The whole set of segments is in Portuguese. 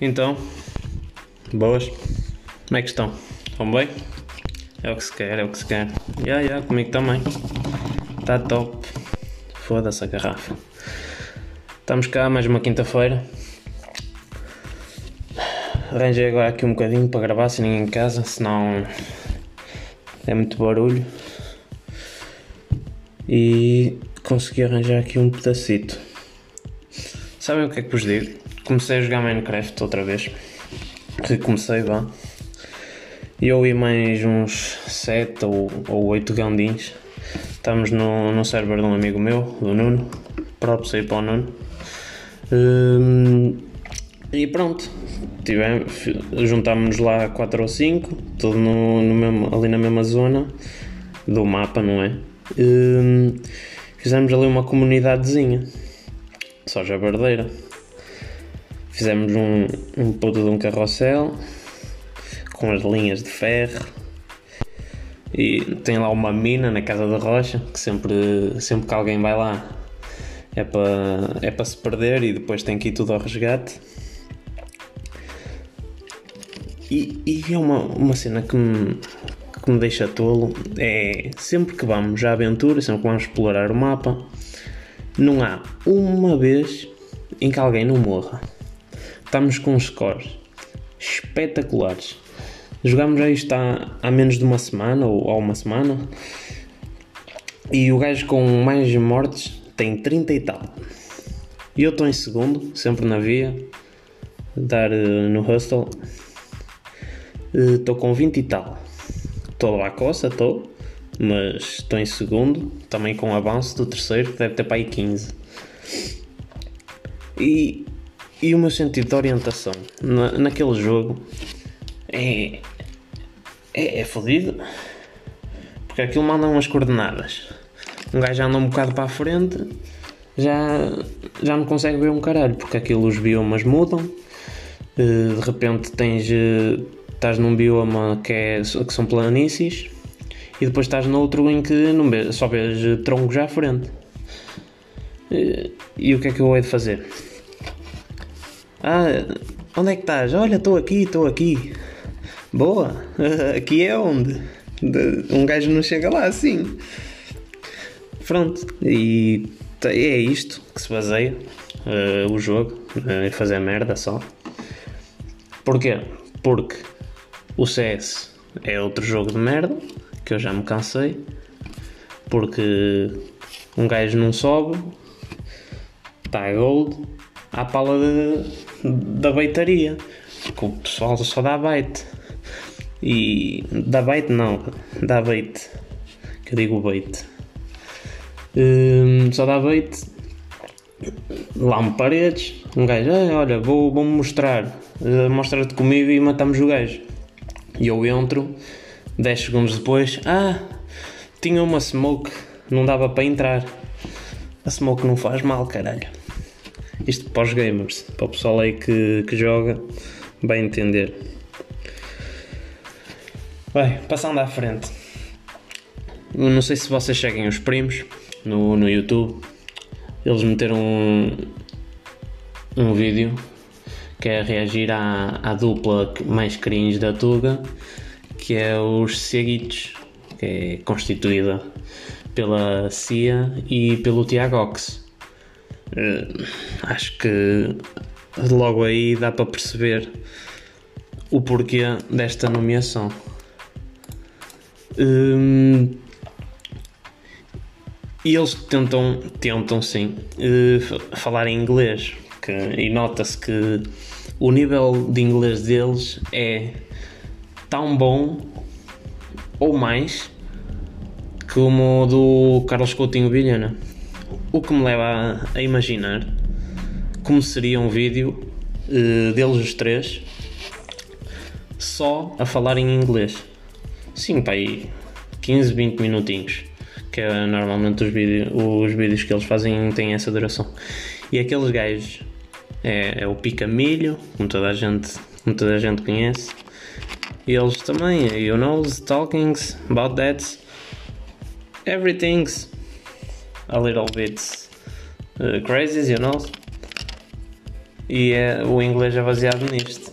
Então, boas? Como é que estão? Estão bem? É o que se quer, é o que se quer. Já, yeah, yeah, comigo também. Está top. Foda-se a garrafa. Estamos cá mais uma quinta-feira. Arranjei agora aqui um bocadinho para gravar sem ninguém em casa, senão é muito barulho. E consegui arranjar aqui um pedacito. Sabem o que é que vos digo? Comecei a jogar Minecraft outra vez. Recomecei, vá. Eu e mais uns 7 ou, ou 8 gandins. Estamos no, no server de um amigo meu, do Nuno. Aí para o Nuno. Hum, e pronto. Juntámos-nos lá 4 ou 5, tudo no, no mesmo, ali na mesma zona do mapa, não é? Hum, fizemos ali uma comunidadezinha. Só jabardeira. Fizemos um, um puto de um carrossel com as linhas de ferro e tem lá uma mina na casa da rocha que sempre, sempre que alguém vai lá é para é para se perder e depois tem que ir tudo ao resgate. E, e é uma, uma cena que me, que me deixa tolo é sempre que vamos à aventura, sempre que vamos explorar o mapa, não há uma vez em que alguém não morra. Estamos com scores espetaculares. Jogámos já isto há, menos de uma semana ou há uma semana. E o gajo com mais mortes tem 30 e tal. E eu estou em segundo, sempre na via. Dar uh, no hustle. Estou uh, com 20 e tal. Estou à coça, estou. Mas estou em segundo. Também com avanço do terceiro, que deve ter para aí 15. E e o meu sentido de orientação na, naquele jogo é, é, é fodido. Porque aquilo manda umas coordenadas. Um gajo anda um bocado para a frente, já, já não consegue ver um caralho, porque aquilo os biomas mudam. Eh, de repente tens, eh, estás num bioma que, é, que são planícies e depois estás noutro em que não vês, só vês troncos à frente. E, e o que é que eu hei de fazer? Ah, onde é que estás? Olha, estou aqui, estou aqui. Boa, aqui é onde? Um gajo não chega lá assim. Pronto, e é isto que se baseia uh, o jogo, é uh, fazer merda só. Porquê? Porque o CS é outro jogo de merda, que eu já me cansei. Porque um gajo não sobe, está gold, à pala de, da beitaria. Porque o pessoal só dá bait. E dá bait não, dá bait. Que eu digo bait. Hum, só dá bait. Lá me paredes. Um gajo, ah, olha, vou, vou mostrar. Uh, Mostra-te comigo e matamos o gajo. E eu entro. 10 segundos depois, ah, tinha uma smoke, não dava para entrar. A smoke não faz mal, caralho. Isto para os gamers, para o pessoal aí que, que joga, vai entender. Bem, passando à frente. Eu não sei se vocês seguem os primos no, no YouTube. Eles meteram um, um vídeo que é reagir à, à dupla mais cringe da Tuga, que é os Seguitos, que é constituída pela CIA e pelo Tiagox. Uh, acho que logo aí dá para perceber o porquê desta nomeação. Um, e eles tentam, tentam sim, uh, falar em inglês. Que, e nota-se que o nível de inglês deles é tão bom ou mais como o do Carlos Coutinho Vilhena. O que me leva a, a imaginar como seria um vídeo uh, deles os três só a falar em inglês. Sim, para aí 15, 20 minutinhos. Que é normalmente os, vídeo, os vídeos que eles fazem têm essa duração. E aqueles gajos é, é o Picamilho, como toda a gente, como toda a gente conhece. E eles também, you know, talkings about that, everything's a little bit uh, crazy, you know. E é, o inglês é baseado nisto.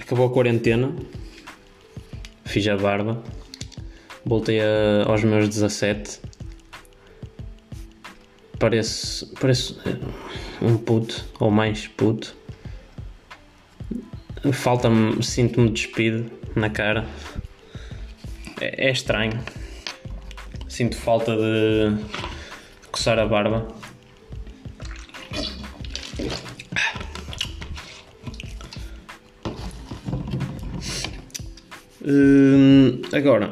Acabou a quarentena, fiz a barba, voltei a, aos meus 17. Parece, parece um puto, ou mais puto. Falta-me, sinto-me despido na cara. É, é estranho. Sinto falta de coçar a barba. Hum, agora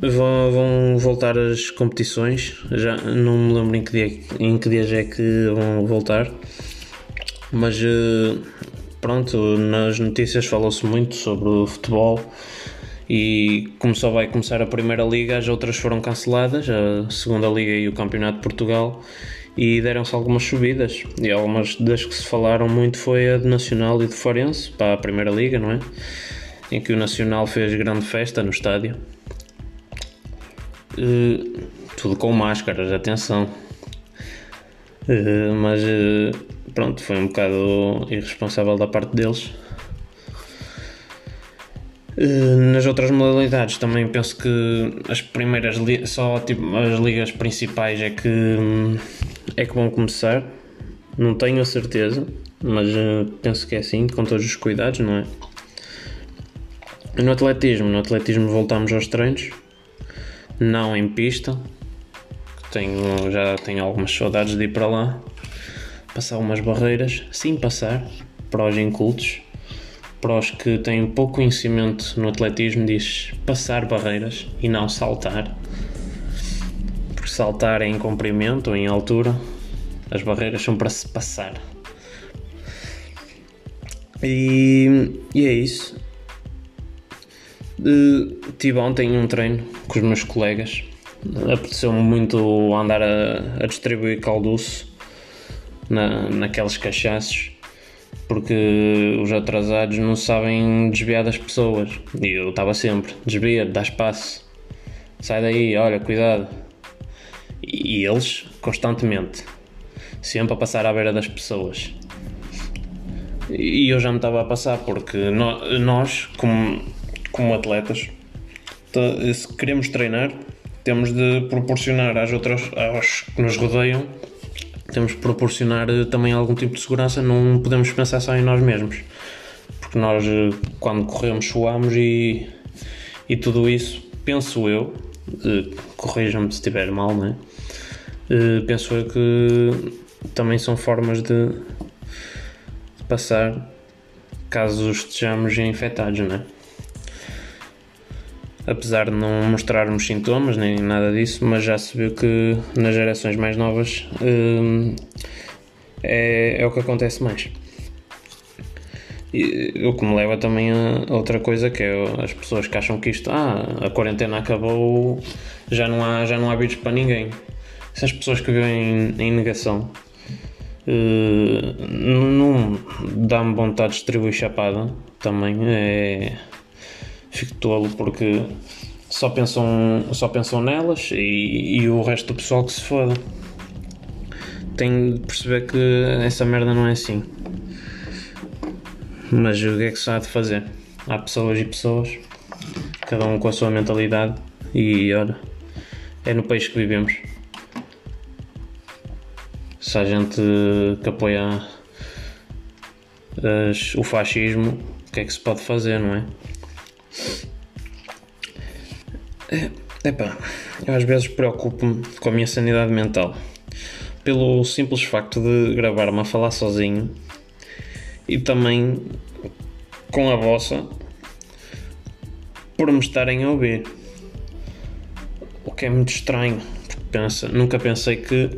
vão, vão, voltar as competições. Já não me lembro em que, dia, em que dias é que vão voltar, mas uh, pronto, nas notícias falou-se muito sobre o futebol e como só vai começar a primeira liga, as outras foram canceladas, a segunda liga e o campeonato de Portugal e deram-se algumas subidas e algumas das que se falaram muito foi a de Nacional e de Forense para a primeira liga, não é? Em que o Nacional fez grande festa no estádio. Uh, tudo com máscaras, atenção. Uh, mas uh, pronto, foi um bocado irresponsável da parte deles eh, nas outras modalidades também penso que as primeiras só tipo, as ligas principais é que é que vão começar. Não tenho a certeza, mas uh, penso que é assim, com todos os cuidados, não é? No atletismo, no atletismo voltamos aos treinos, não em pista. Tenho, já tenho algumas saudades de ir para lá, passar umas barreiras, sim passar, para os incultos para os que têm pouco conhecimento no atletismo, diz passar barreiras e não saltar. Porque saltar é em comprimento ou em altura, as barreiras são para se passar. E, e é isso. Uh, tive ontem um treino com os meus colegas. Apeteceu-me muito andar a, a distribuir calduço na, naqueles cachaços porque os atrasados não sabem desviar das pessoas. E eu estava sempre, desvia, dá espaço, sai daí, olha, cuidado. E eles, constantemente, sempre a passar à beira das pessoas. E eu já me estava a passar, porque nós, como, como atletas, se queremos treinar, temos de proporcionar às outras, aos que nos rodeiam temos que proporcionar eh, também algum tipo de segurança, não podemos pensar só em nós mesmos, porque nós, eh, quando corremos, suamos e, e tudo isso, penso eu, eh, corrijam-me se estiver mal, né? penso eu que também são formas de, de passar caso estejamos infectados, né? Apesar de não mostrarmos sintomas nem nada disso, mas já se viu que nas gerações mais novas hum, é, é o que acontece mais. E, o que me leva também a outra coisa que é as pessoas que acham que isto, ah, a quarentena acabou, já não há, já não há vírus para ninguém. Essas pessoas que vivem em, negação uh, não dá-me vontade de distribuir chapada também. É, fico tolo porque só pensam, só pensam nelas e, e o resto do pessoal que se foda. Tenho de perceber que essa merda não é assim. Mas o que é que se há de fazer? Há pessoas e pessoas, cada um com a sua mentalidade, e olha, é no país que vivemos. Se há gente que apoia as, o fascismo, o que é que se pode fazer, não é? É, epá, eu às vezes preocupo-me com a minha sanidade mental pelo simples facto de gravar-me a falar sozinho e também com a vossa por me estarem a ouvir. O que é muito estranho, porque pensa, nunca pensei que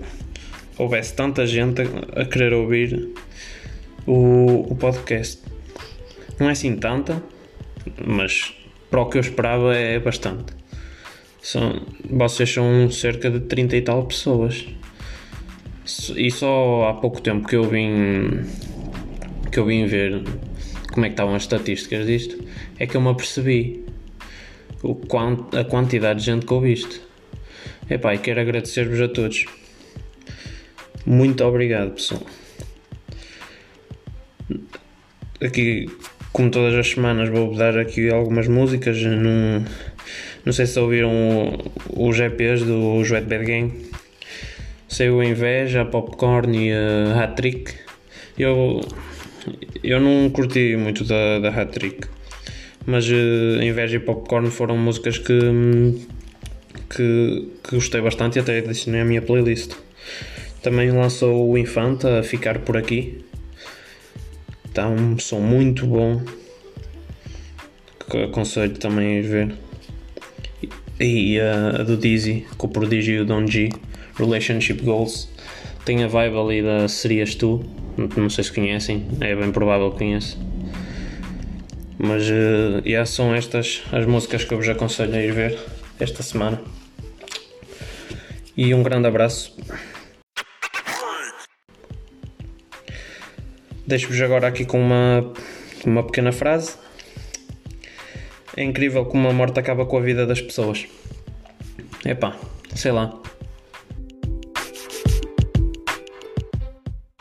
houvesse tanta gente a, a querer ouvir o, o podcast. Não é assim tanta, mas para o que eu esperava é bastante. São, vocês são cerca de 30 e tal pessoas. E só há pouco tempo que eu vim que eu vim ver como é que estavam as estatísticas disto, é que eu me apercebi o quant, a quantidade de gente que ouviste. Epá, e quero agradecer-vos a todos. Muito obrigado, pessoal. Aqui, como todas as semanas, vou dar aqui algumas músicas. Não, não sei se ouviram os EPs do Wet Bad Game. Saiu a Inveja, a Popcorn e a Hat Trick. Eu, eu não curti muito da, da Hat Trick, mas uh, Inveja e Popcorn foram músicas que, que, que gostei bastante e até adicionei à minha playlist. Também lançou o Infanta a ficar por aqui. Está um som muito bom. Que aconselho também a ver. E a, a do Dizzy, com o prodígio Don G, Relationship Goals. Tem a vibe ali da Serias Tu, não sei se conhecem, é bem provável que conheçam. Mas uh, yeah, são estas as músicas que eu vos aconselho a ir ver esta semana. E um grande abraço. Deixo-vos agora aqui com uma, uma pequena frase. É incrível como a morte acaba com a vida das pessoas. Epá, sei lá.